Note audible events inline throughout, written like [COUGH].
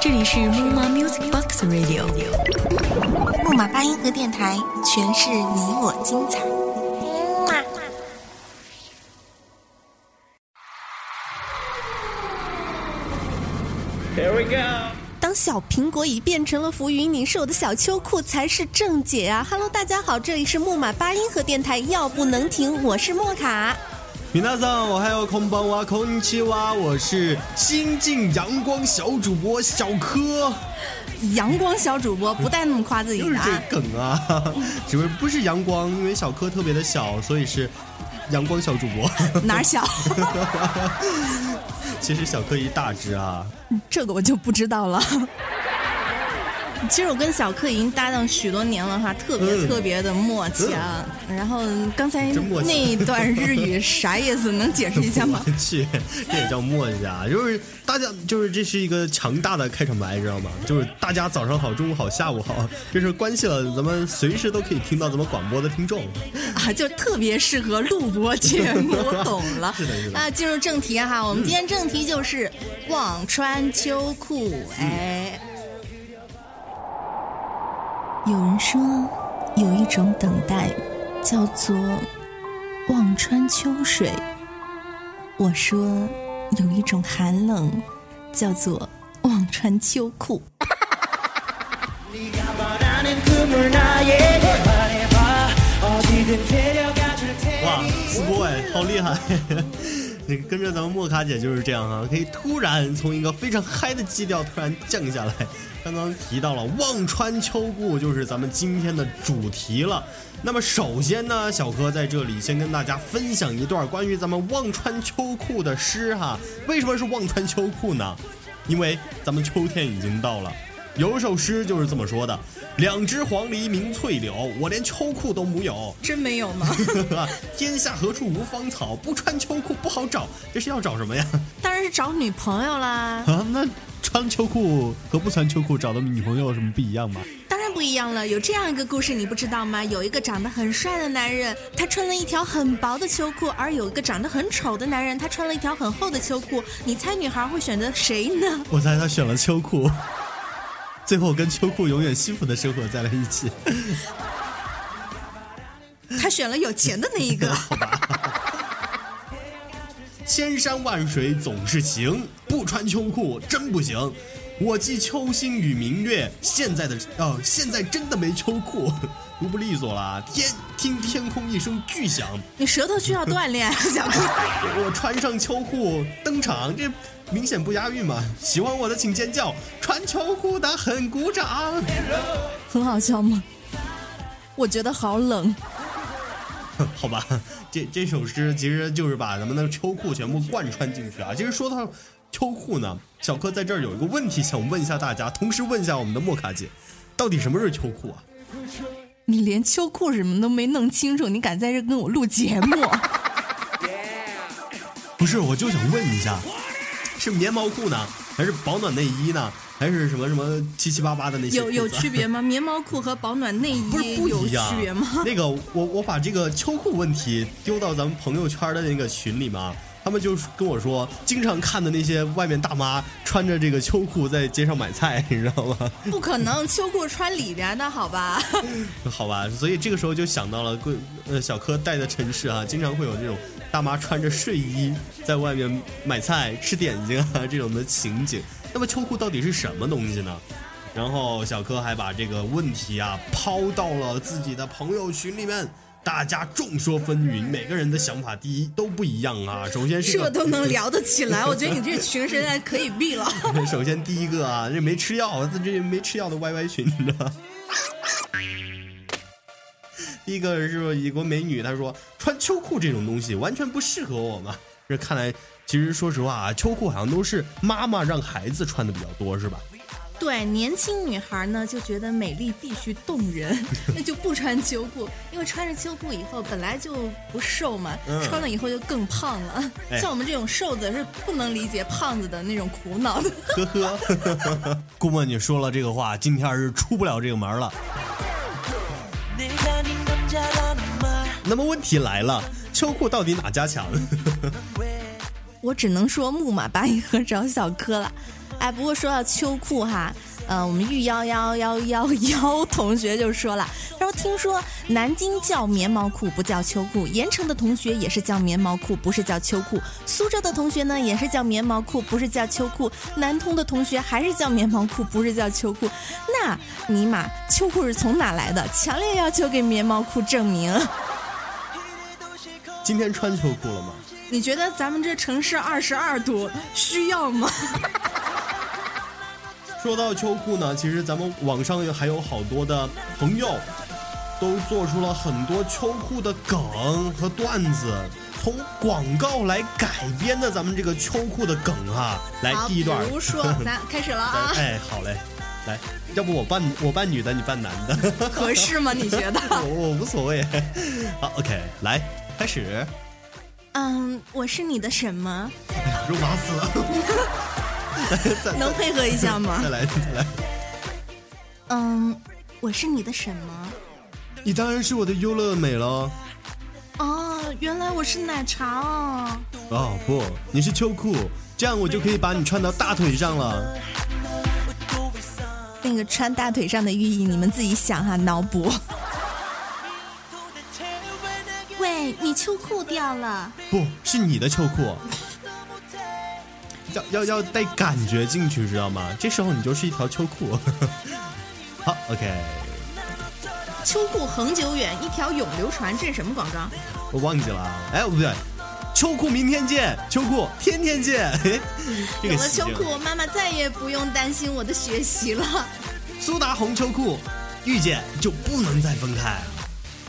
这里是木马 Music Box Radio，木马八音盒电台，诠释你我精彩。Here we go。当小苹果已变成了浮云，你是我的小秋裤才是正解啊！Hello，大家好，这里是木马八音盒电台，要不能停，我是莫卡。米娜桑，我还有空帮哇空气哇，我是新晋阳光小主播小柯。阳光小主播不带那么夸自己的啊！这梗啊，只不过不是阳光，因为小柯特别的小，所以是阳光小主播。[LAUGHS] 哪儿小？[LAUGHS] 其实小柯一大只啊。这个我就不知道了。其实我跟小克已经搭档许多年了哈，特别特别的默契啊。然后刚才那一段日语啥意思？能解释一下吗？[LAUGHS] 去，这也叫默契啊！就是大家，就是这是一个强大的开场白，知道吗？就是大家早上好，中午好，下午好，这是关系了咱们随时都可以听到咱们广播的听众啊，就特别适合录播节目。我懂了，[LAUGHS] 是的，是的。啊，进入正题哈，我们今天正题就是忘穿秋裤，哎。有人说，有一种等待叫做望穿秋水。我说，有一种寒冷叫做望穿秋裤。哇，四波哎，好厉害！那个跟着咱们莫卡姐就是这样啊，可以突然从一个非常嗨的基调突然降下来。刚刚提到了忘穿秋裤，就是咱们今天的主题了。那么首先呢，小柯在这里先跟大家分享一段关于咱们忘穿秋裤的诗哈。为什么是忘穿秋裤呢？因为咱们秋天已经到了。有一首诗就是这么说的：“两只黄鹂鸣翠柳，我连秋裤都木有。”真没有吗？[LAUGHS] 天下何处无芳草？不穿秋裤不好找。这是要找什么呀？当然是找女朋友啦。啊，那。穿秋裤和不穿秋裤找的女朋友有什么不一样吗？当然不一样了。有这样一个故事，你不知道吗？有一个长得很帅的男人，他穿了一条很薄的秋裤；而有一个长得很丑的男人，他穿了一条很厚的秋裤。你猜女孩会选择谁呢？我猜他选了秋裤，最后跟秋裤永远幸福的生活在了一起。他选了有钱的那一个。[LAUGHS] 千山万水总是情，不穿秋裤真不行。我寄秋心与明月，现在的哦，现在真的没秋裤，读 [LAUGHS] 不利索了。天听天空一声巨响，你舌头需要锻炼，小哥。[LAUGHS] 我穿上秋裤登场，这明显不押韵嘛。喜欢我的请尖叫，穿秋裤的很鼓掌。很好笑吗？我觉得好冷。[LAUGHS] 好吧。这这首诗其实就是把咱们的秋裤全部贯穿进去啊！其实说到秋裤呢，小柯在这儿有一个问题想问一下大家，同时问一下我们的莫卡姐，到底什么是秋裤啊？你连秋裤什么都没弄清楚，你敢在这跟我录节目？[LAUGHS] 不是，我就想问一下，是棉毛裤呢，还是保暖内衣呢？还是什么什么七七八八的那些有有区别吗？棉毛裤和保暖内衣不是不一样区别吗？[LAUGHS] 那个我我把这个秋裤问题丢到咱们朋友圈的那个群里嘛，他们就跟我说，经常看的那些外面大妈穿着这个秋裤在街上买菜，你知道吗？不可能，秋裤穿里边的好吧？[LAUGHS] 好吧，所以这个时候就想到了贵呃小柯带的城市啊，经常会有这种大妈穿着睡衣在外面买菜吃点心啊这种的情景。那么秋裤到底是什么东西呢？然后小柯还把这个问题啊抛到了自己的朋友群里面，大家众说纷纭，每个人的想法第一都不一样啊。首先是这都能聊得起来，[LAUGHS] 我觉得你这群现在可以闭了。首先第一个啊，这没吃药，这没吃药的 YY 群，你知道第一个是一个美女，她说穿秋裤这种东西完全不适合我嘛。这看来。其实说实话啊，秋裤好像都是妈妈让孩子穿的比较多，是吧？对，年轻女孩呢就觉得美丽必须动人，[LAUGHS] 那就不穿秋裤，因为穿着秋裤以后本来就不瘦嘛，穿了以后就更胖了。像我们这种瘦子是不能理解胖子的那种苦恼的。呵呵，[LAUGHS] 顾问你说了这个话，今天是出不了这个门了。那么问题来了，秋裤到底哪家强？[LAUGHS] 我只能说木马八音盒找小柯了。哎，不过说到秋裤哈。呃，我们玉幺幺幺幺幺同学就说了，他说听说南京叫棉毛裤不叫秋裤，盐城的同学也是叫棉毛裤，不是叫秋裤，苏州的同学呢也是叫棉毛裤，不是叫秋裤，南通的同学还是叫棉毛裤，不是叫秋裤。那尼玛，秋裤是从哪来的？强烈要求给棉毛裤证明。今天穿秋裤了吗？你觉得咱们这城市二十二度需要吗？[LAUGHS] 说到秋裤呢，其实咱们网上还有好多的朋友，都做出了很多秋裤的梗和段子，从广告来改编的咱们这个秋裤的梗哈。来第一段，比如说 [LAUGHS] 咱开始了啊。[LAUGHS] 哎，好嘞，来，要不我扮我扮女的，你扮男的，合适吗？你觉得？我我无所谓。好，OK，来开始。嗯，我是你的什么？肉麻死了。[LAUGHS] 能配合一下吗？[LAUGHS] 再来，再来。嗯，我是你的什么？你当然是我的优乐美了。哦，原来我是奶茶哦。哦不，你是秋裤，这样我就可以把你穿到大腿上了。那个穿大腿上的寓意，你们自己想哈，脑补。你秋裤掉了。不是你的秋裤。要要要带感觉进去，知道吗？这时候你就是一条秋裤。[LAUGHS] 好，OK。秋裤恒久远，一条永流传，这是什么广告？我忘记了。哎，不对，秋裤明天见，秋裤天天见。[LAUGHS] 有了秋裤，妈妈再也不用担心我的学习了。苏达红秋裤，遇见就不能再分开。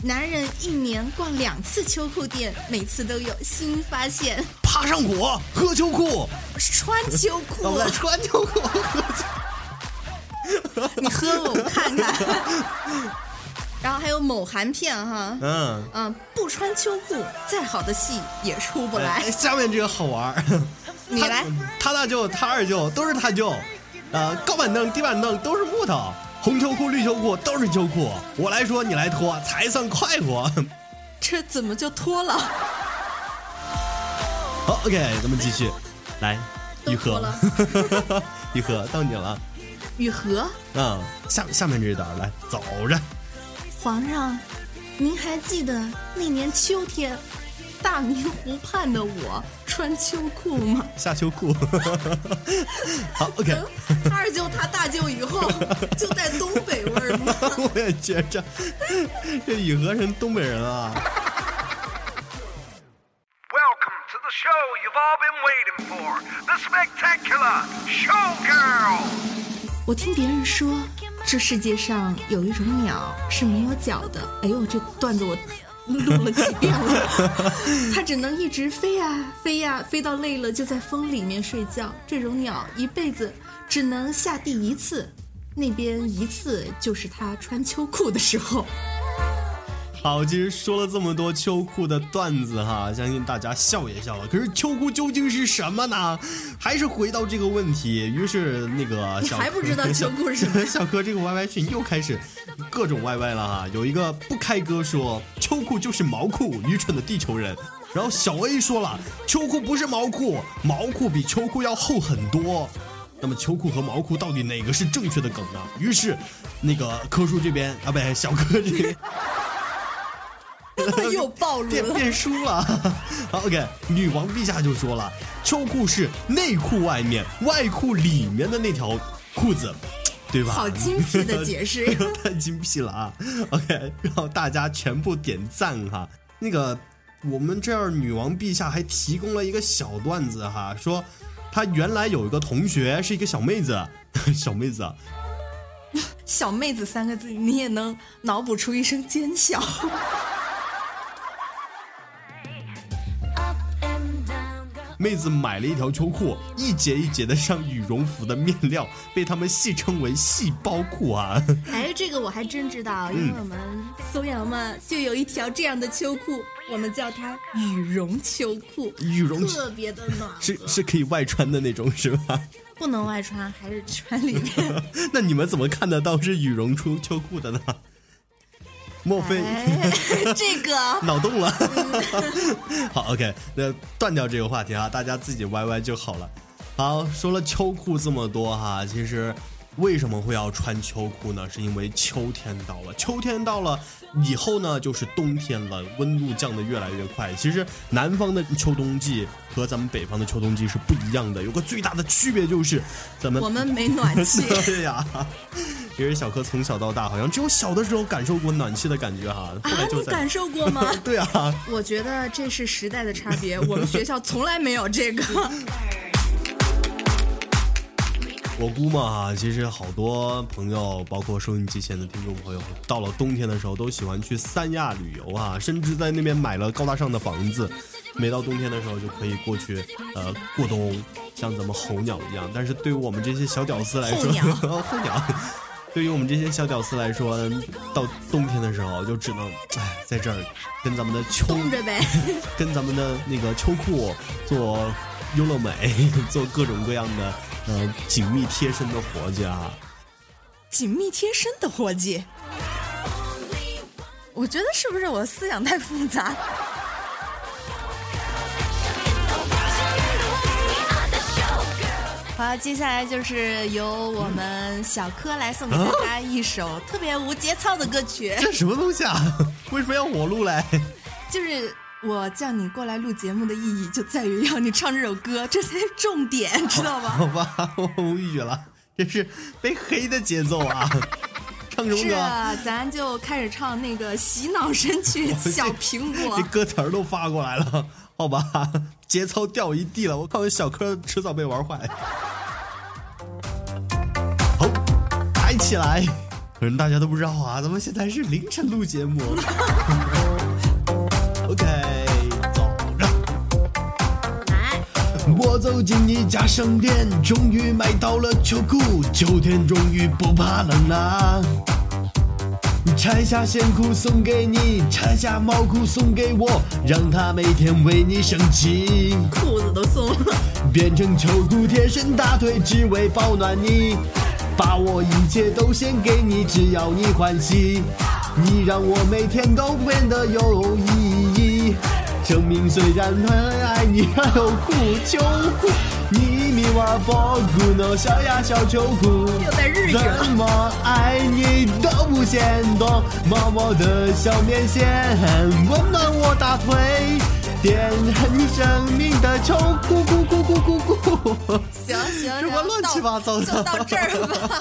男人一年逛两次秋裤店，每次都有新发现。爬上果，喝秋裤，穿秋裤，我穿秋裤，你喝我看看。[LAUGHS] 然后还有某韩片哈，嗯。嗯，不穿秋裤，再好的戏也出不来。下面这个好玩你来，他大舅他二舅都是他舅，呃，高板凳低板凳都是木头。红秋裤、绿秋裤都是秋裤，我来说你来脱才算快活。[LAUGHS] 这怎么就脱了？好，OK，咱们继续，来，雨禾，雨禾 [LAUGHS] 到你了。雨禾，嗯，下下面这一段来走着。皇上，您还记得那年秋天？大明湖畔的我穿秋裤吗？下秋裤。[LAUGHS] 好，OK。二舅他大舅以后 [LAUGHS] 就带东北味儿吗？[LAUGHS] 我也觉着，这雨禾人东北人啊。Welcome to the show you've all been waiting for, the spectacular showgirl。我听别人说，这世界上有一种鸟是没有脚的。哎呦，这段子我。录了几遍了，[LAUGHS] 它只能一直飞呀飞呀，飞到累了就在风里面睡觉。这种鸟一辈子只能下地一次，那边一次就是它穿秋裤的时候。好，其实说了这么多秋裤的段子哈，相信大家笑也笑了。可是秋裤究竟是什么呢？还是回到这个问题。于是那个小还不知道秋裤是什么？[LAUGHS] 小哥这个 YY 群又开始各种 YY 了哈。有一个不开哥说秋裤就是毛裤，愚蠢的地球人。然后小 A 说了秋裤不是毛裤，毛裤比秋裤要厚很多。那么秋裤和毛裤到底哪个是正确的梗呢？于是那个柯叔这边啊，不，小哥这边。[LAUGHS] 又暴露了，变变输了。[LAUGHS] 好，OK，女王陛下就说了，秋裤是内裤外面，外裤里面的那条裤子，对吧？好精辟的解释，[LAUGHS] 太精辟了啊！OK，然后大家全部点赞哈。那个，我们这儿女王陛下还提供了一个小段子哈，说他原来有一个同学是一个小妹子，小妹子，小妹子三个字，你也能脑补出一声尖笑。妹子买了一条秋裤，一节一节的像羽绒服的面料，被他们戏称为“细胞裤”啊！哎，这个我还真知道，因为我们松阳嘛就有一条这样的秋裤，我们叫它羽绒秋裤，羽绒特别的暖，是是可以外穿的那种，是吧？不能外穿，还是穿里面。[LAUGHS] 那你们怎么看得到是羽绒秋秋裤的呢？莫非？哎，[LAUGHS] 这个 [LAUGHS] 脑洞了。[LAUGHS] 好，OK，那断掉这个话题啊，大家自己 YY 就好了。好，说了秋裤这么多哈，其实为什么会要穿秋裤呢？是因为秋天到了，秋天到了以后呢，就是冬天了，温度降得越来越快。其实南方的秋冬季和咱们北方的秋冬季是不一样的，有个最大的区别就是咱们我们没暖气。对呀，其实小柯从小到大好像只有小的时候感受过暖气的感觉哈，后来啊，你感受过吗？[LAUGHS] 对啊，[LAUGHS] 我觉得这是时代的差别，我们学校从来没有这个。[LAUGHS] 我估摸哈，其实好多朋友，包括收音机前的听众朋友，到了冬天的时候都喜欢去三亚旅游啊，甚至在那边买了高大上的房子，每到冬天的时候就可以过去呃过冬，像咱们候鸟一样。但是对于我们这些小屌丝来说，候鸟候鸟，对于我们这些小屌丝来说，到冬天的时候就只能哎在这儿跟咱们的秋冻着呗。跟咱们的那个秋裤做优乐美，[LAUGHS] 做各种各样的呃紧密贴身的活计啊。紧密贴身的伙计，我觉得是不是我思想太复杂？好，接下来就是由我们小柯来送给大家一首特别无节操的歌曲，[LAUGHS] 这什么东西啊？[LAUGHS] 为什么要我录嘞？就是我叫你过来录节目的意义就在于要你唱这首歌，[LAUGHS] 这才是重点，知道好吧？我无语了，这是被黑的节奏啊！唱什么歌？是啊，咱就开始唱那个洗脑神曲《小苹果这》。歌词儿都发过来了，好吧？节操掉一地了，我看我小柯迟早被玩坏。嗨起来！可能大家都不知道啊，咱们现在是凌晨录节目。[LAUGHS] OK，走着。来我走进一家商店，终于买到了秋裤，秋天终于不怕冷啦。拆下线裤送给你，拆下毛裤送给我，让它每天为你升级。裤子都松了，变成秋裤贴身大腿，只为保暖你。把我一切都献给你，只要你欢喜。你让我每天都变得有意义。生命虽然很爱你，还有苦秋裤。你米哇波古诺小呀小秋裤，怎么爱你都不嫌多，毛毛的小棉线温暖我大腿，[LAUGHS] 点燃你生命的秋裤，裤裤裤裤裤。行行行，什么乱七八糟的就到这儿吧。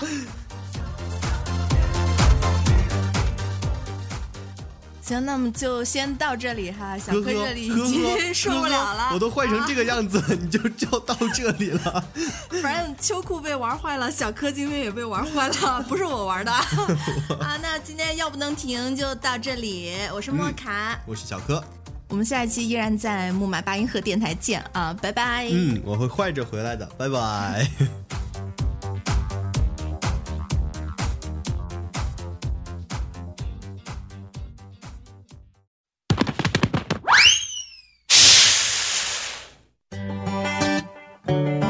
行，那么就先到这里哈，小柯这里已经受不了了，我都坏成这个样子，你就就到这里了。啊反正秋裤被玩坏了，小柯今天也被玩坏了，不是我玩的 [LAUGHS] 啊。那今天要不能停就到这里，我是莫卡，我是小柯，我们下一期依然在木马八音盒电台见啊，拜拜。嗯，我会坏着回来的，拜拜。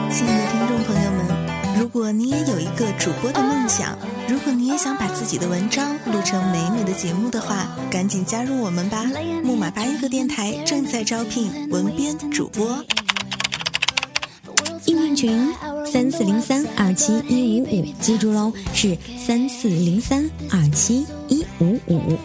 亲爱的听众朋友们，如果你也有一个主播的梦想，如果你也想把自己的文章录成美美的节目的话，赶紧加入我们吧！木马八音盒电台正在招聘文编主播。应聘群三四零三二七一五五，记住喽，是三四零三二七一五五。